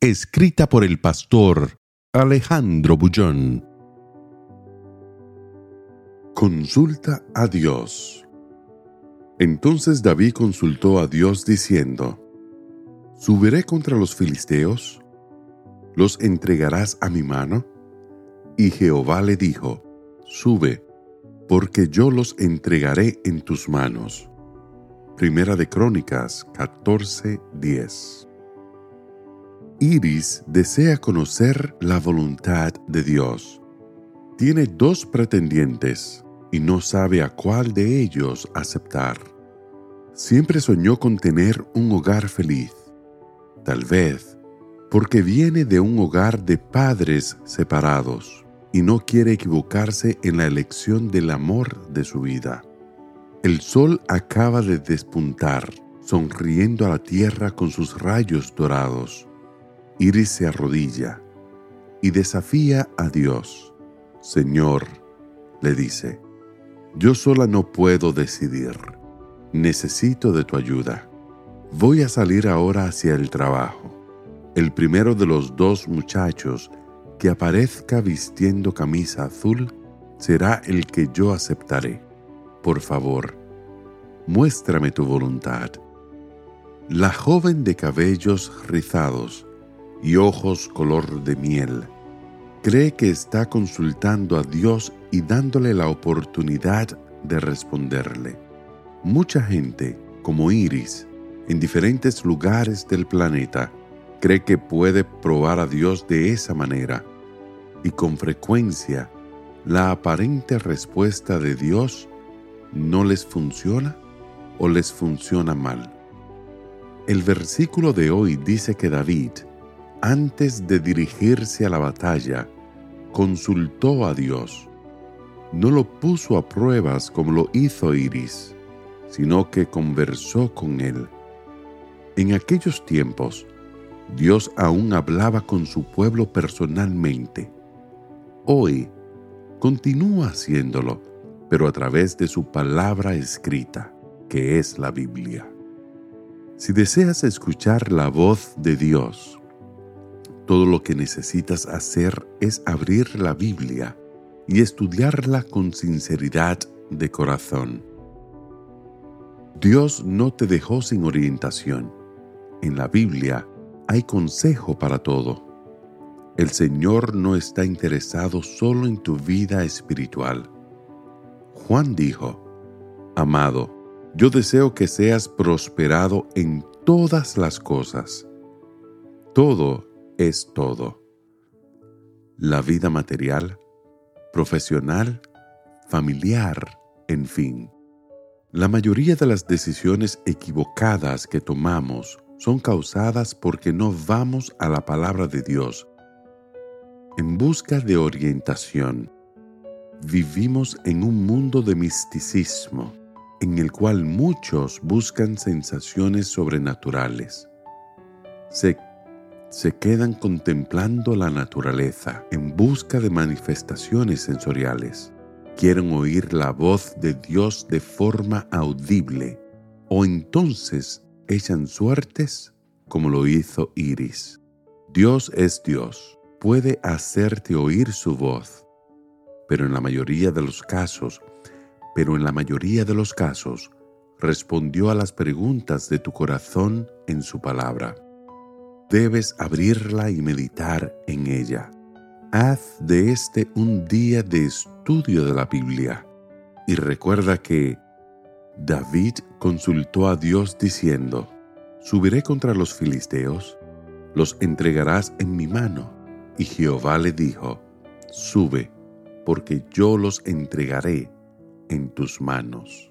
Escrita por el pastor Alejandro Bullón. Consulta a Dios. Entonces David consultó a Dios diciendo, ¿Subiré contra los filisteos? ¿Los entregarás a mi mano? Y Jehová le dijo, Sube, porque yo los entregaré en tus manos. Primera de Crónicas 14:10 Iris desea conocer la voluntad de Dios. Tiene dos pretendientes y no sabe a cuál de ellos aceptar. Siempre soñó con tener un hogar feliz. Tal vez porque viene de un hogar de padres separados y no quiere equivocarse en la elección del amor de su vida. El sol acaba de despuntar, sonriendo a la tierra con sus rayos dorados. Iris se arrodilla y desafía a Dios. Señor, le dice, yo sola no puedo decidir. Necesito de tu ayuda. Voy a salir ahora hacia el trabajo. El primero de los dos muchachos que aparezca vistiendo camisa azul será el que yo aceptaré. Por favor, muéstrame tu voluntad. La joven de cabellos rizados y ojos color de miel cree que está consultando a Dios y dándole la oportunidad de responderle. Mucha gente, como Iris, en diferentes lugares del planeta, cree que puede probar a Dios de esa manera y con frecuencia la aparente respuesta de Dios no les funciona o les funciona mal. El versículo de hoy dice que David, antes de dirigirse a la batalla, consultó a Dios. No lo puso a pruebas como lo hizo Iris, sino que conversó con él. En aquellos tiempos, Dios aún hablaba con su pueblo personalmente. Hoy, continúa haciéndolo, pero a través de su palabra escrita, que es la Biblia. Si deseas escuchar la voz de Dios, todo lo que necesitas hacer es abrir la Biblia y estudiarla con sinceridad de corazón. Dios no te dejó sin orientación. En la Biblia hay consejo para todo. El Señor no está interesado solo en tu vida espiritual. Juan dijo, Amado, yo deseo que seas prosperado en todas las cosas. Todo es todo. La vida material, profesional, familiar, en fin. La mayoría de las decisiones equivocadas que tomamos son causadas porque no vamos a la palabra de Dios en busca de orientación. Vivimos en un mundo de misticismo en el cual muchos buscan sensaciones sobrenaturales. Se, se quedan contemplando la naturaleza en busca de manifestaciones sensoriales. Quieren oír la voz de Dios de forma audible o entonces echan suertes como lo hizo Iris. Dios es Dios, puede hacerte oír su voz, pero en la mayoría de los casos, pero en la mayoría de los casos, respondió a las preguntas de tu corazón en su palabra. Debes abrirla y meditar en ella. Haz de este un día de estudio de la Biblia y recuerda que David consultó a Dios diciendo, ¿Subiré contra los filisteos? Los entregarás en mi mano. Y Jehová le dijo, Sube, porque yo los entregaré en tus manos.